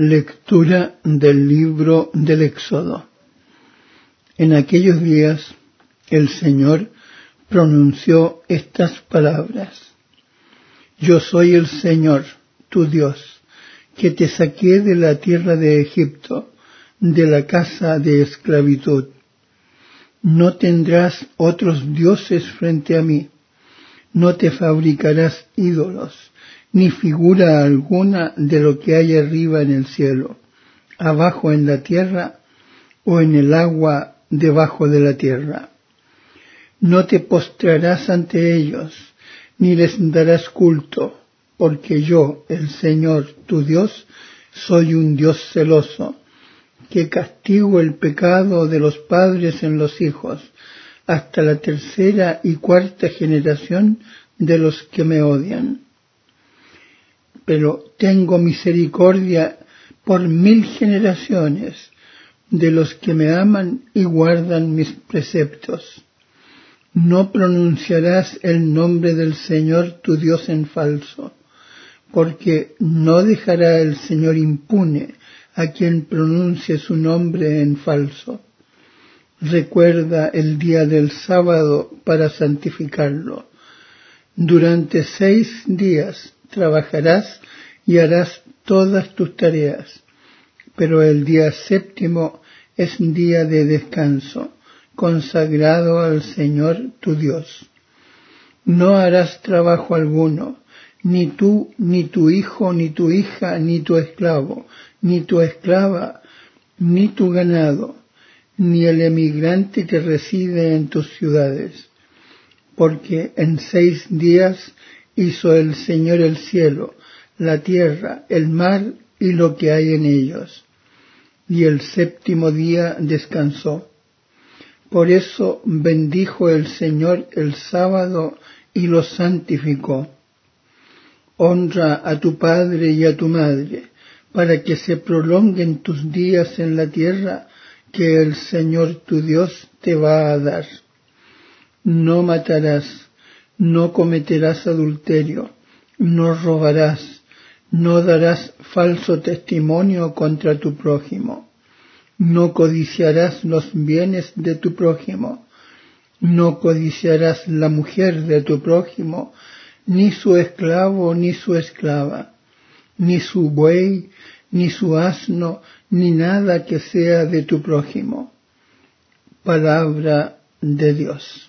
Lectura del libro del Éxodo. En aquellos días el Señor pronunció estas palabras. Yo soy el Señor, tu Dios, que te saqué de la tierra de Egipto, de la casa de esclavitud. No tendrás otros dioses frente a mí. No te fabricarás ídolos ni figura alguna de lo que hay arriba en el cielo, abajo en la tierra o en el agua debajo de la tierra. No te postrarás ante ellos, ni les darás culto, porque yo, el Señor tu Dios, soy un Dios celoso, que castigo el pecado de los padres en los hijos, hasta la tercera y cuarta generación de los que me odian pero tengo misericordia por mil generaciones de los que me aman y guardan mis preceptos. No pronunciarás el nombre del Señor tu Dios en falso, porque no dejará el Señor impune a quien pronuncie su nombre en falso. Recuerda el día del sábado para santificarlo. Durante seis días trabajarás y harás todas tus tareas, pero el día séptimo es día de descanso, consagrado al Señor tu Dios. No harás trabajo alguno, ni tú, ni tu hijo, ni tu hija, ni tu esclavo, ni tu esclava, ni tu ganado, ni el emigrante que reside en tus ciudades, porque en seis días hizo el Señor el cielo, la tierra, el mar y lo que hay en ellos. Y el séptimo día descansó. Por eso bendijo el Señor el sábado y lo santificó. Honra a tu padre y a tu madre, para que se prolonguen tus días en la tierra que el Señor tu Dios te va a dar. No matarás no cometerás adulterio, no robarás, no darás falso testimonio contra tu prójimo, no codiciarás los bienes de tu prójimo, no codiciarás la mujer de tu prójimo, ni su esclavo ni su esclava, ni su buey, ni su asno, ni nada que sea de tu prójimo. Palabra de Dios.